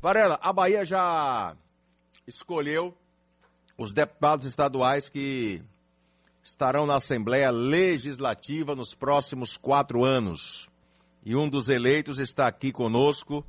Varela, a Bahia já escolheu os deputados estaduais que estarão na Assembleia Legislativa nos próximos quatro anos. E um dos eleitos está aqui conosco,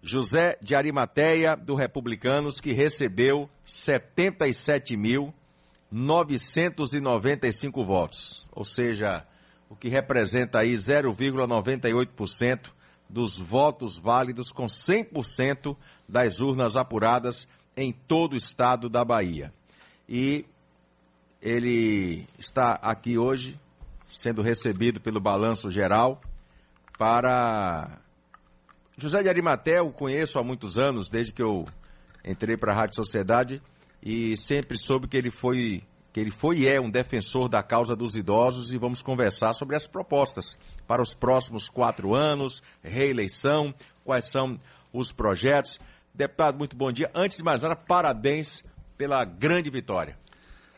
José de Arimateia, do Republicanos, que recebeu 77.995 votos. Ou seja, o que representa aí 0,98% dos votos válidos com 100% das urnas apuradas em todo o estado da Bahia. E ele está aqui hoje sendo recebido pelo Balanço Geral para José de Arimaté, eu conheço há muitos anos, desde que eu entrei para a Rádio Sociedade e sempre soube que ele foi que ele foi e é um defensor da causa dos idosos e vamos conversar sobre as propostas para os próximos quatro anos, reeleição, quais são os projetos. Deputado, muito bom dia. Antes de mais nada, parabéns pela grande vitória.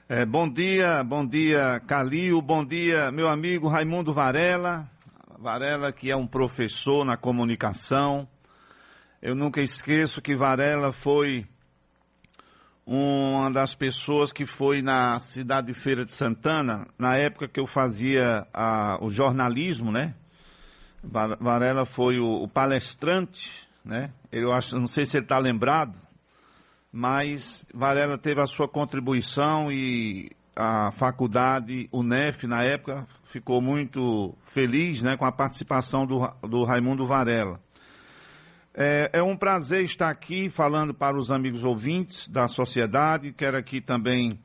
É, bom dia, bom dia, Calil, bom dia, meu amigo Raimundo Varela. Varela, que é um professor na comunicação. Eu nunca esqueço que Varela foi uma das pessoas que foi na cidade de Feira de Santana, na época que eu fazia a, o jornalismo, né? Varela foi o, o palestrante, né? Eu acho, não sei se ele está lembrado, mas Varela teve a sua contribuição e a faculdade UNEF na época ficou muito feliz, né, com a participação do, do Raimundo Varela. É, é, um prazer estar aqui falando para os amigos ouvintes da sociedade. Quero aqui também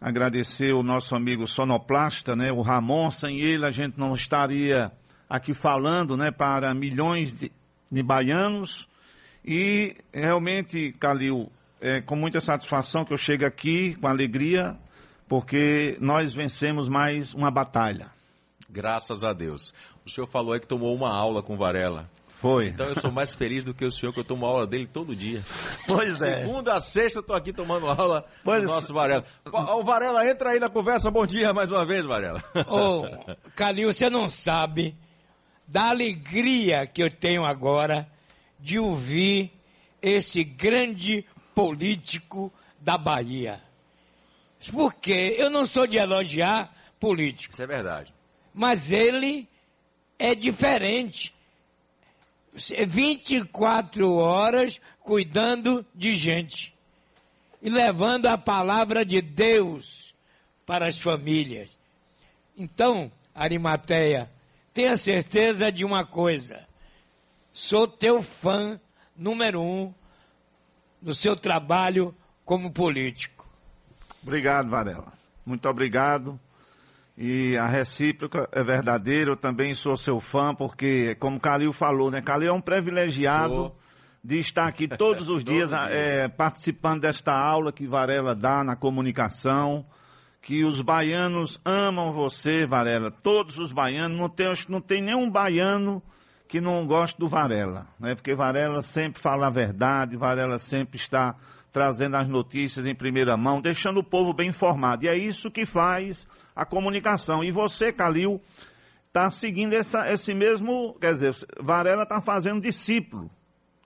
agradecer o nosso amigo sonoplasta, né, o Ramon. Sem ele a gente não estaria aqui falando, né, para milhões de, de baianos. E realmente, Calil, é com muita satisfação que eu chego aqui, com alegria, porque nós vencemos mais uma batalha. Graças a Deus. O senhor falou aí que tomou uma aula com Varela. Foi. Então eu sou mais feliz do que o senhor, que eu tomo aula dele todo dia. Pois é. Segunda a sexta eu tô aqui tomando aula pois do nosso Varela. O Varela, entra aí na conversa. Bom dia mais uma vez, Varela. Ô, Calil, você não sabe da alegria que eu tenho agora de ouvir esse grande político da Bahia. Porque eu não sou de elogiar político. Isso é verdade. Mas ele é diferente 24 horas cuidando de gente e levando a palavra de Deus para as famílias. Então, Arimateia, tenha certeza de uma coisa: sou teu fã número um no seu trabalho como político. Obrigado, Varela. Muito obrigado. E a recíproca é verdadeira, eu também sou seu fã, porque, como Calil falou, né? Calil é um privilegiado sou. de estar aqui todos os dias dia. é, participando desta aula que Varela dá na comunicação. Que os baianos amam você, Varela. Todos os baianos, não tem, não tem nenhum baiano que não goste do Varela, né? Porque Varela sempre fala a verdade, Varela sempre está trazendo as notícias em primeira mão, deixando o povo bem informado. E é isso que faz a comunicação. E você, Calil, está seguindo essa, esse mesmo. Quer dizer, Varela está fazendo discípulo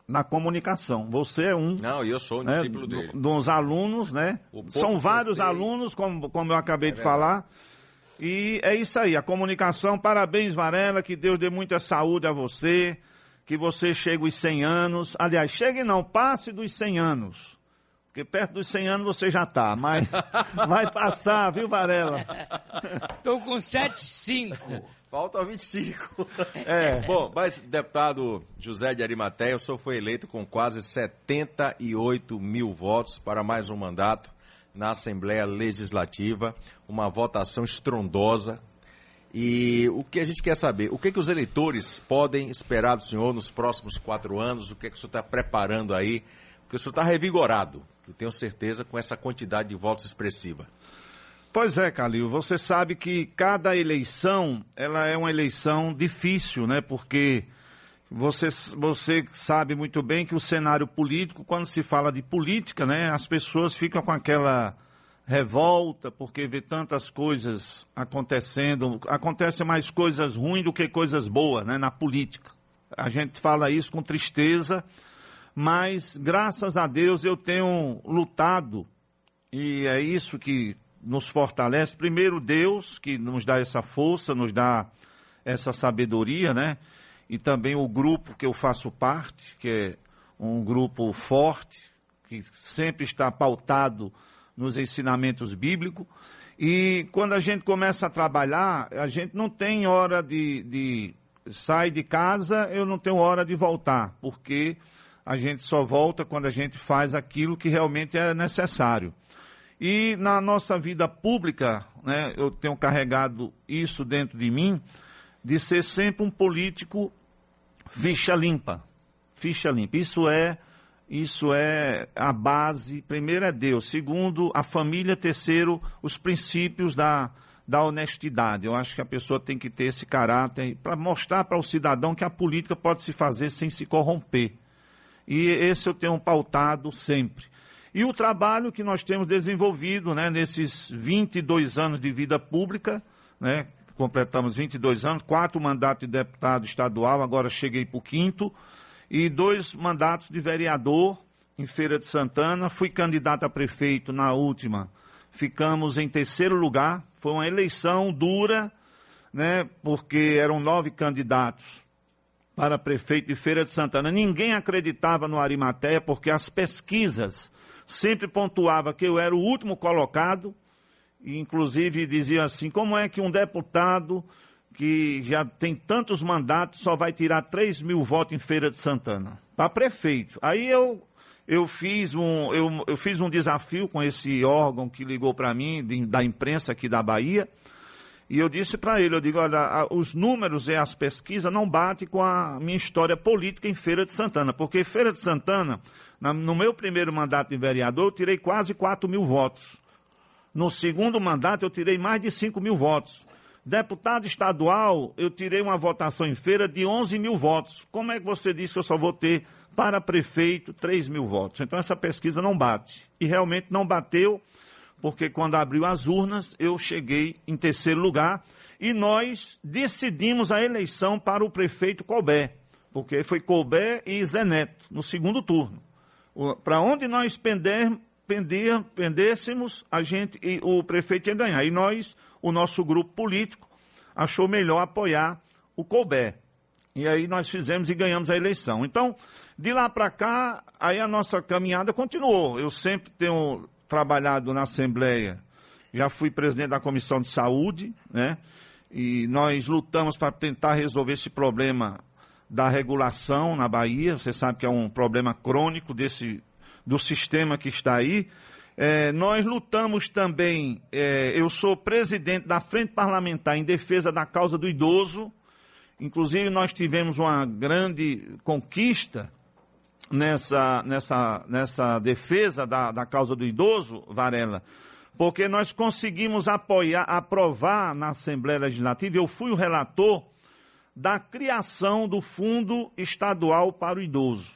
na comunicação. Você é um. Não, eu sou um né, discípulo dele. Dos alunos, né? São vários alunos, como, como eu acabei é de verdade. falar. E é isso aí, a comunicação. Parabéns, Varela, que Deus dê muita saúde a você, que você chegue aos 100 anos. Aliás, chegue não, passe dos 100 anos. Porque perto dos 100 anos você já está, mas vai passar, viu, Varela? Estou com 7,5. Falta 25. É. Bom, mas deputado José de Arimateia, o senhor foi eleito com quase 78 mil votos para mais um mandato na Assembleia Legislativa, uma votação estrondosa. E o que a gente quer saber? O que, que os eleitores podem esperar do senhor nos próximos quatro anos? O que, que o senhor está preparando aí? Porque o senhor está revigorado eu tenho certeza, com essa quantidade de votos expressiva. Pois é, Calil, você sabe que cada eleição, ela é uma eleição difícil, né? Porque você, você sabe muito bem que o cenário político, quando se fala de política, né? As pessoas ficam com aquela revolta, porque vê tantas coisas acontecendo, acontecem mais coisas ruins do que coisas boas, né? Na política. A gente fala isso com tristeza, mas graças a Deus eu tenho lutado e é isso que nos fortalece. Primeiro, Deus, que nos dá essa força, nos dá essa sabedoria, né? E também o grupo que eu faço parte, que é um grupo forte, que sempre está pautado nos ensinamentos bíblicos. E quando a gente começa a trabalhar, a gente não tem hora de, de sai de casa, eu não tenho hora de voltar, porque a gente só volta quando a gente faz aquilo que realmente é necessário. E na nossa vida pública, né, eu tenho carregado isso dentro de mim, de ser sempre um político ficha limpa. Ficha limpa. Isso é, isso é a base. Primeiro é Deus. Segundo, a família. Terceiro, os princípios da, da honestidade. Eu acho que a pessoa tem que ter esse caráter para mostrar para o cidadão que a política pode se fazer sem se corromper. E esse eu tenho pautado sempre. E o trabalho que nós temos desenvolvido né, nesses 22 anos de vida pública, né, completamos 22 anos, quatro mandatos de deputado estadual, agora cheguei para o quinto, e dois mandatos de vereador em Feira de Santana. Fui candidato a prefeito na última, ficamos em terceiro lugar. Foi uma eleição dura, né, porque eram nove candidatos para prefeito de Feira de Santana. Ninguém acreditava no Arimateia, porque as pesquisas sempre pontuava que eu era o último colocado, e inclusive dizia assim: como é que um deputado que já tem tantos mandatos só vai tirar 3 mil votos em Feira de Santana? Para prefeito. Aí eu, eu, fiz um, eu, eu fiz um desafio com esse órgão que ligou para mim, de, da imprensa aqui da Bahia. E eu disse para ele, eu digo, olha, os números e as pesquisas não batem com a minha história política em Feira de Santana, porque Feira de Santana no meu primeiro mandato de vereador, eu tirei quase 4 mil votos. No segundo mandato, eu tirei mais de 5 mil votos. Deputado estadual, eu tirei uma votação em feira de 11 mil votos. Como é que você diz que eu só vou ter para prefeito 3 mil votos? Então essa pesquisa não bate. E realmente não bateu, porque quando abriu as urnas, eu cheguei em terceiro lugar e nós decidimos a eleição para o prefeito Colbert, porque foi Colbert e Zeneto no segundo turno para onde nós pender, pender, pendêssemos, a gente, o prefeito ia ganhar. E nós, o nosso grupo político, achou melhor apoiar o Colbert. E aí nós fizemos e ganhamos a eleição. Então, de lá para cá, aí a nossa caminhada continuou. Eu sempre tenho trabalhado na Assembleia, já fui presidente da Comissão de Saúde, né? E nós lutamos para tentar resolver esse problema da regulação na Bahia. Você sabe que é um problema crônico desse, do sistema que está aí. É, nós lutamos também, é, eu sou presidente da Frente Parlamentar em defesa da causa do idoso. Inclusive, nós tivemos uma grande conquista nessa, nessa, nessa defesa da, da causa do idoso, Varela, porque nós conseguimos apoiar, aprovar na Assembleia Legislativa, eu fui o relator da criação do Fundo Estadual para o Idoso,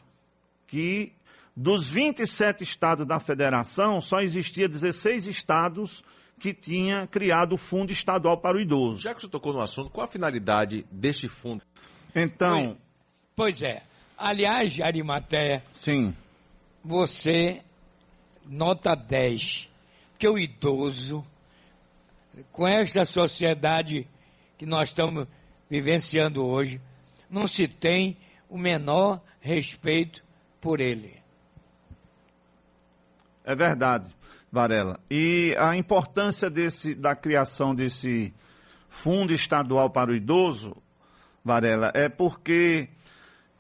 que dos 27 estados da federação, só existia 16 estados que tinha criado o Fundo Estadual para o Idoso. Já que você tocou no assunto, qual a finalidade deste fundo? Então... Pois é. Aliás, Arimateia... Sim. Você, nota 10, que o idoso, com esta sociedade que nós estamos vivenciando hoje, não se tem o menor respeito por ele. É verdade, Varela. E a importância desse, da criação desse fundo estadual para o idoso, Varela, é porque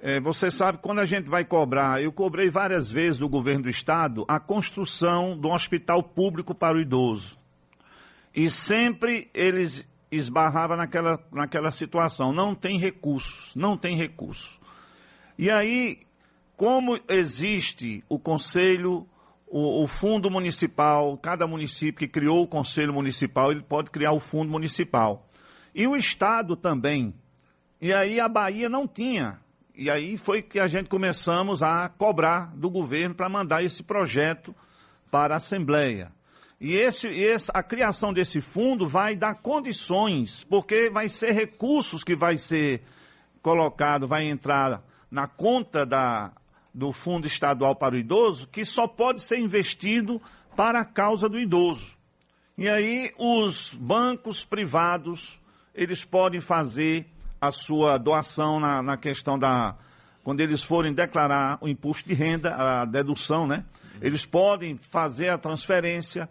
é, você sabe, quando a gente vai cobrar, eu cobrei várias vezes do governo do estado a construção de um hospital público para o idoso. E sempre eles esbarrava naquela, naquela situação. Não tem recursos, não tem recursos. E aí, como existe o conselho, o, o, fundo municipal, cada município que criou o conselho municipal, ele pode criar o fundo municipal. E o Estado também. E aí a Bahia não tinha. E aí foi que a gente começamos a cobrar do governo para mandar esse projeto para a Assembleia. E esse, esse, a criação desse fundo vai dar condições, porque vai ser recursos que vai ser colocado, vai entrar na conta da, do Fundo Estadual para o Idoso que só pode ser investido para a causa do idoso. E aí os bancos privados, eles podem fazer a sua doação na, na questão da... Quando eles forem declarar o imposto de renda, a dedução, né? Eles podem fazer a transferência.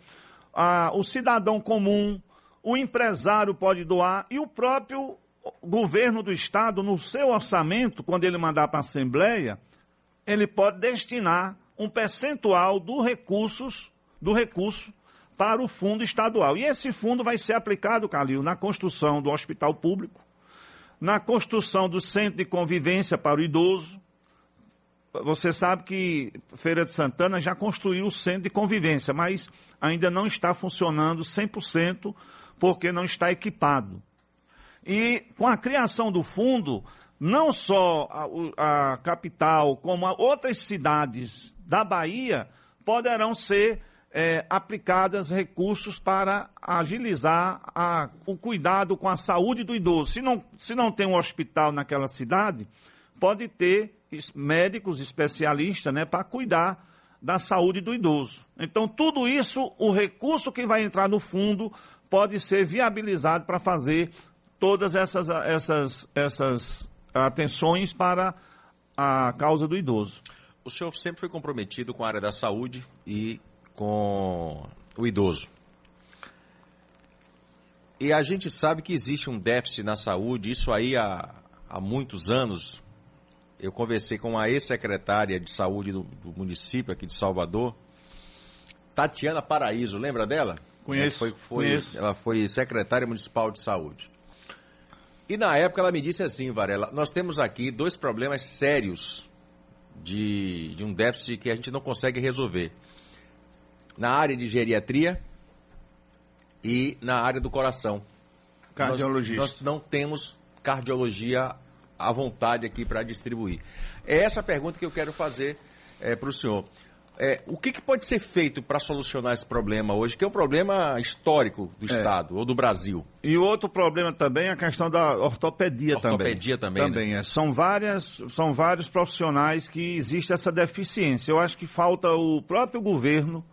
O cidadão comum, o empresário pode doar e o próprio governo do Estado, no seu orçamento, quando ele mandar para a Assembleia, ele pode destinar um percentual do recursos, do recurso para o fundo estadual. E esse fundo vai ser aplicado, Calil, na construção do hospital público, na construção do centro de convivência para o idoso. Você sabe que Feira de Santana já construiu o centro de convivência, mas ainda não está funcionando 100% porque não está equipado. E com a criação do fundo, não só a, a capital, como outras cidades da Bahia poderão ser é, aplicadas recursos para agilizar a, o cuidado com a saúde do idoso. Se não, se não tem um hospital naquela cidade, pode ter médicos especialistas né, para cuidar da saúde do idoso. Então, tudo isso, o recurso que vai entrar no fundo pode ser viabilizado para fazer todas essas, essas, essas atenções para a causa do idoso. O senhor sempre foi comprometido com a área da saúde e com o idoso. E a gente sabe que existe um déficit na saúde, isso aí há, há muitos anos. Eu conversei com a ex-secretária de saúde do, do, município aqui de Salvador, Tatiana Paraíso, lembra dela? Conheço. Ela foi, foi, conheço. Ela foi secretária municipal de saúde. E na época ela me disse assim, Varela, nós temos aqui dois problemas sérios de, de um déficit que a gente não consegue resolver. Na área de geriatria e na área do coração. Cardiologista. Nós, nós não temos cardiologia à vontade aqui para distribuir. É essa pergunta que eu quero fazer é, para o senhor. É, o que, que, pode ser feito para solucionar esse problema hoje, que é um problema histórico do é. Estado ou do Brasil? E outro problema também é a questão da ortopedia, ortopedia também. Também, também né? é. São, várias, são vários profissionais que existe essa deficiência. Eu acho que falta o próprio governo,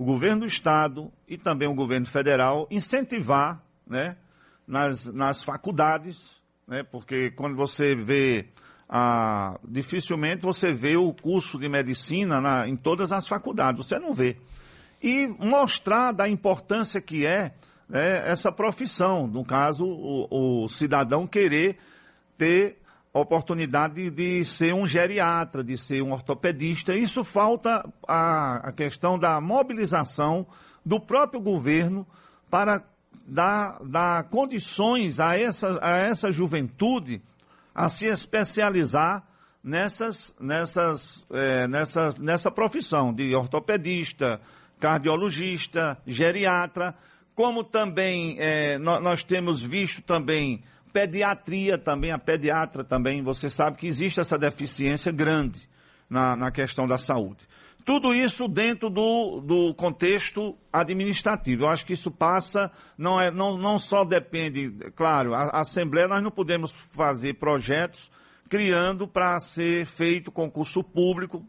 o governo do Estado e também o governo federal incentivar né, nas, nas faculdades, né, porque quando você vê ah, dificilmente você vê o curso de medicina na, em todas as faculdades, você não vê. E mostrar da importância que é né, essa profissão, no caso, o, o, cidadão querer ter oportunidade de, ser um geriatra, de ser um ortopedista. Isso falta a, a questão da mobilização do próprio governo para dar, dar condições a essa, a essa juventude a se especializar nessas, nessas, é, nessa, nessa profissão de ortopedista, cardiologista, geriatra, como também é, nós, nós temos visto também pediatria também, a pediatra também, você sabe que existe essa deficiência grande na, na questão da saúde. Tudo isso dentro do, do contexto administrativo. Eu acho que isso passa, não, é, não, não só depende, claro, a, a Assembleia nós não podemos fazer projetos criando para ser feito concurso público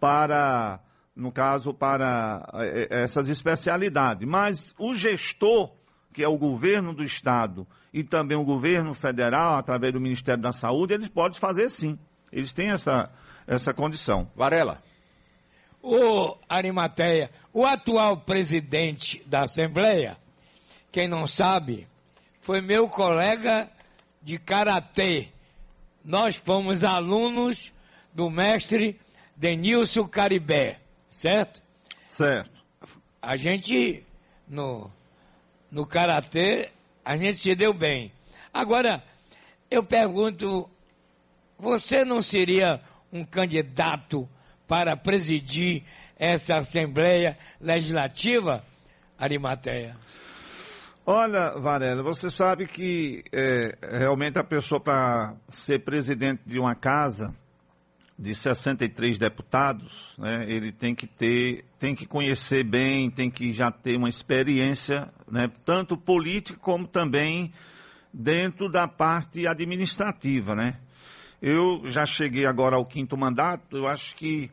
para, no caso, para é, é, essas especialidades. Mas o gestor, que é o governo do Estado e também o governo federal, através do Ministério da Saúde, eles podem fazer sim. Eles têm essa, essa condição. Varela o Arimateia, o atual presidente da Assembleia, quem não sabe, foi meu colega de karatê. Nós fomos alunos do mestre Denilson Caribé, certo? Certo. A gente no no karatê a gente se deu bem. Agora eu pergunto, você não seria um candidato para presidir essa Assembleia Legislativa, Arimateia? Olha, Varela, você sabe que é, realmente a pessoa para ser presidente de uma casa de 63 deputados, né, ele tem que ter, tem que conhecer bem, tem que já ter uma experiência, né, tanto política como também dentro da parte administrativa, né? Eu já cheguei agora ao quinto mandato, eu acho que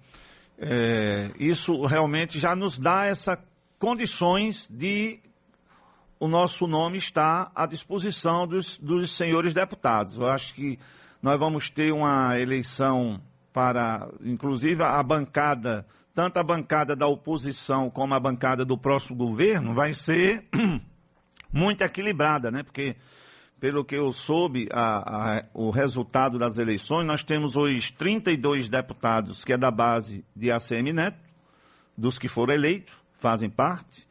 é, isso realmente já nos dá essas condições de o nosso nome estar à disposição dos, dos senhores deputados. Eu acho que nós vamos ter uma eleição para, inclusive, a bancada, tanto a bancada da oposição como a bancada do próximo governo, vai ser muito equilibrada, né? Porque, pelo que eu soube, a, a, o resultado das eleições, nós temos hoje 32 deputados, que é da base de ACM Neto, dos que foram eleitos, fazem parte,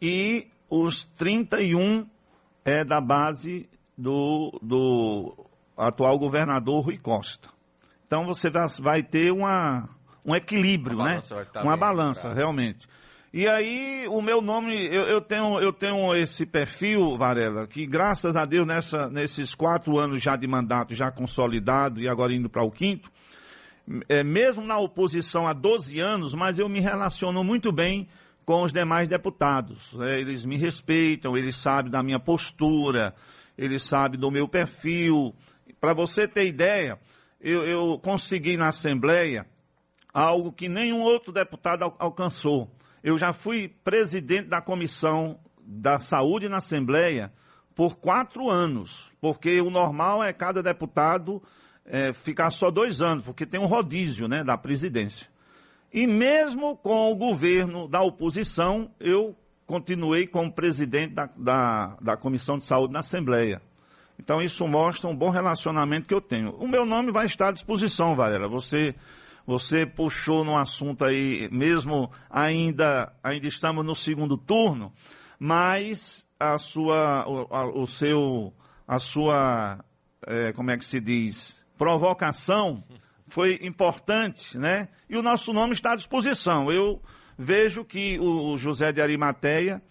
e os 31 é da base do, do atual governador Rui Costa. Então você vai ter uma, um equilíbrio, né? Uma balança, realmente. E aí, o meu nome, eu, eu, tenho, eu tenho esse perfil, Varela, que graças a Deus, nessa, nesses quatro anos já de mandato, já consolidado e agora indo para o quinto, é, mesmo na oposição há 12 anos, mas eu me relaciono muito bem com os demais deputados. É, eles me respeitam, eles sabem da minha postura, eles sabem do meu perfil. Para você ter ideia, eu, eu, consegui na Assembleia algo que nenhum outro deputado al alcançou. Eu já fui presidente da Comissão da Saúde na Assembleia por quatro anos, porque o normal é cada deputado é, ficar só dois anos, porque tem um rodízio né, da presidência. E mesmo com o governo da oposição, eu continuei como presidente da, da, da Comissão de Saúde na Assembleia. Então isso mostra um bom relacionamento que eu tenho. O meu nome vai estar à disposição, Varela. Você você puxou no assunto aí, mesmo ainda ainda estamos no segundo turno, mas a sua o, o seu a sua é, como é que se diz provocação foi importante, né? E o nosso nome está à disposição. Eu vejo que o José de Arimateia,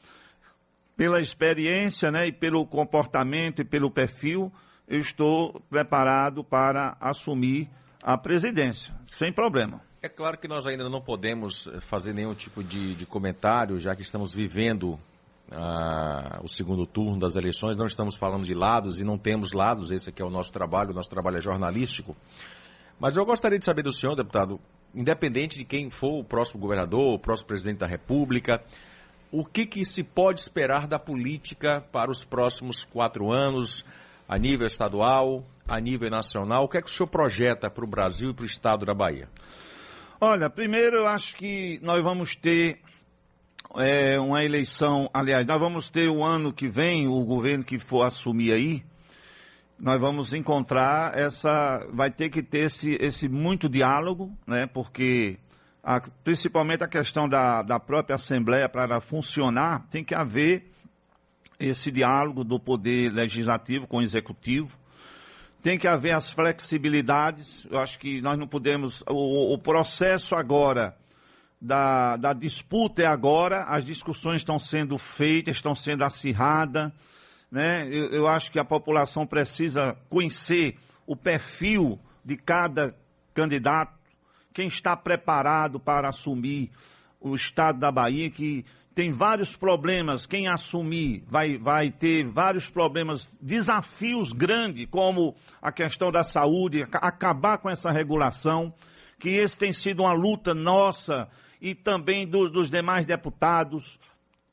pela experiência, né, e pelo comportamento e pelo perfil, eu estou preparado para assumir a presidência, sem problema. É claro que nós ainda não podemos fazer nenhum tipo de, de comentário, já que estamos vivendo ah, o segundo turno das eleições, não estamos falando de lados e não temos lados, esse aqui é o nosso trabalho, o nosso trabalho é jornalístico. Mas eu gostaria de saber do senhor, deputado, independente de quem for o próximo governador, o próximo presidente da República, o que, que se pode esperar da política para os próximos quatro anos, a nível estadual, a nível nacional? O que é que o senhor projeta para o Brasil e para o estado da Bahia? Olha, primeiro eu acho que nós vamos ter é, uma eleição, aliás, nós vamos ter o ano que vem, o governo que for assumir aí, nós vamos encontrar essa, vai ter que ter esse, esse muito diálogo, né? Porque a, principalmente a questão da, da própria Assembleia para funcionar, tem que haver esse diálogo do poder legislativo com o executivo. Tem que haver as flexibilidades. Eu acho que nós não podemos. O, o processo agora da, da disputa é agora, as discussões estão sendo feitas, estão sendo acirradas né? Eu, eu acho que a população precisa conhecer o perfil de cada candidato, quem está preparado para assumir o estado da Bahia, que tem vários problemas, quem assumir vai, vai ter vários problemas, desafios grandes, como a questão da saúde, acabar com essa regulação, que esse tem sido uma luta nossa e também do, dos demais deputados,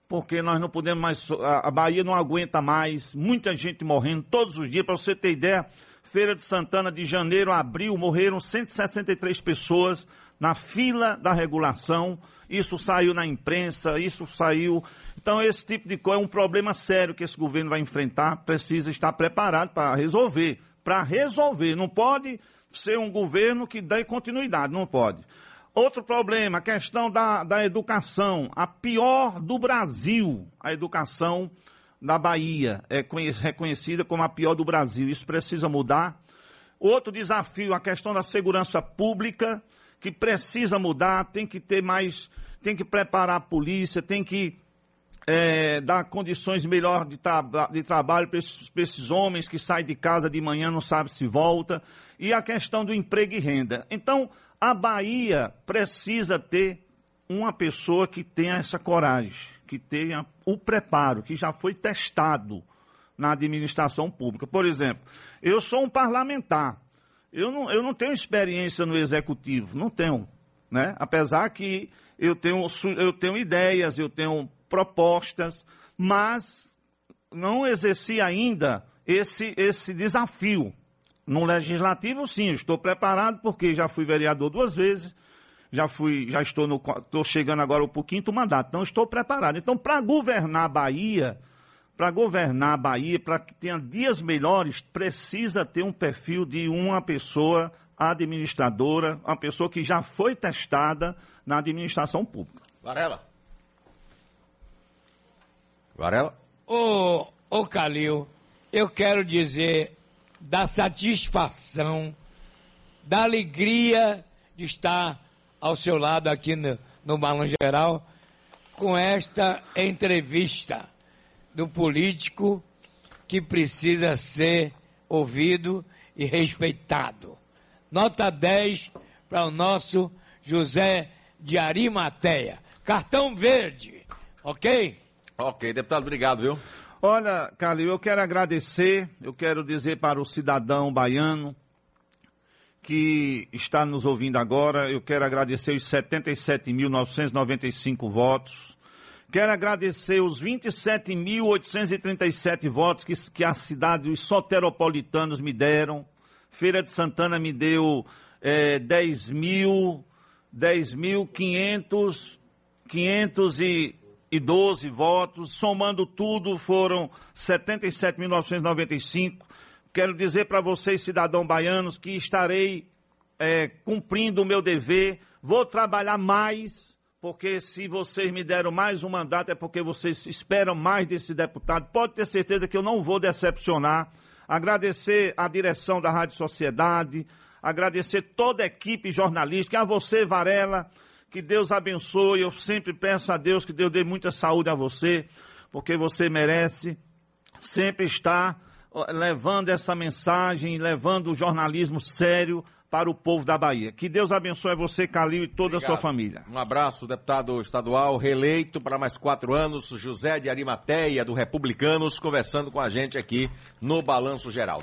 porque nós não podemos mais, a Bahia não aguenta mais, muita gente morrendo todos os dias, para você ter ideia, Feira de Santana de janeiro a abril morreram 163 pessoas na fila da regulação, isso saiu na imprensa, isso saiu. Então esse tipo de coisa é um problema sério que esse governo vai enfrentar, precisa estar preparado para resolver, para resolver, não pode ser um governo que dê continuidade, não pode. Outro problema, a questão da, da educação. A pior do Brasil, a educação da Bahia. É reconhecida como a pior do Brasil. Isso precisa mudar. Outro desafio, a questão da segurança pública, que precisa mudar, tem que ter mais, tem que preparar a polícia, tem que é, dar condições melhores de, tra de trabalho para esses, esses, homens que saem de casa de manhã, não sabem se volta. E a questão do emprego e renda. Então, a Bahia precisa ter uma pessoa que tenha essa coragem, que tenha o preparo, que já foi testado na administração pública. Por exemplo, eu sou um parlamentar. Eu não, eu não tenho experiência no executivo, não tenho. Né? Apesar que eu tenho, eu tenho ideias, eu tenho propostas, mas não exerci ainda esse, esse desafio. No legislativo, sim, estou preparado porque já fui vereador duas vezes, já fui, já estou no, estou chegando agora para o quinto mandato, então estou preparado. Então, para governar a Bahia, para governar a Bahia, para que tenha dias melhores, precisa ter um perfil de uma pessoa administradora, uma pessoa que já foi testada na administração pública. Varela. Varela? Ô, ô Calil, eu quero dizer da satisfação, da alegria de estar ao seu lado aqui no, no Balão Geral com esta entrevista do político que precisa ser ouvido e respeitado. Nota 10 para o nosso José de Arimateia. Cartão verde, ok? Ok, deputado, obrigado, viu? Olha, Calil, eu quero agradecer, eu quero dizer para o cidadão baiano que está nos ouvindo agora, eu quero agradecer os 77.995 votos, quero agradecer os 27.837 votos que, que a cidade, os soteropolitanos me deram, Feira de Santana me deu é, 10 mil, 10.500, 500 e 12 votos, somando tudo foram 77.995. Quero dizer para vocês, cidadãos baianos, que estarei é, cumprindo o meu dever, vou trabalhar mais, porque se vocês me deram mais um mandato é porque vocês esperam mais desse deputado. Pode ter certeza que eu não vou decepcionar. Agradecer a direção da Rádio Sociedade, agradecer toda a equipe jornalística, a você, Varela, que Deus abençoe. Eu sempre peço a Deus que Deus dê muita saúde a você, porque você merece sempre estar levando essa mensagem, levando o jornalismo sério para o povo da Bahia. Que Deus abençoe você, Calil, e toda Obrigado. a sua família. Um abraço, deputado estadual, reeleito para mais quatro anos, José de Arimateia, do Republicanos, conversando com a gente aqui no Balanço Geral.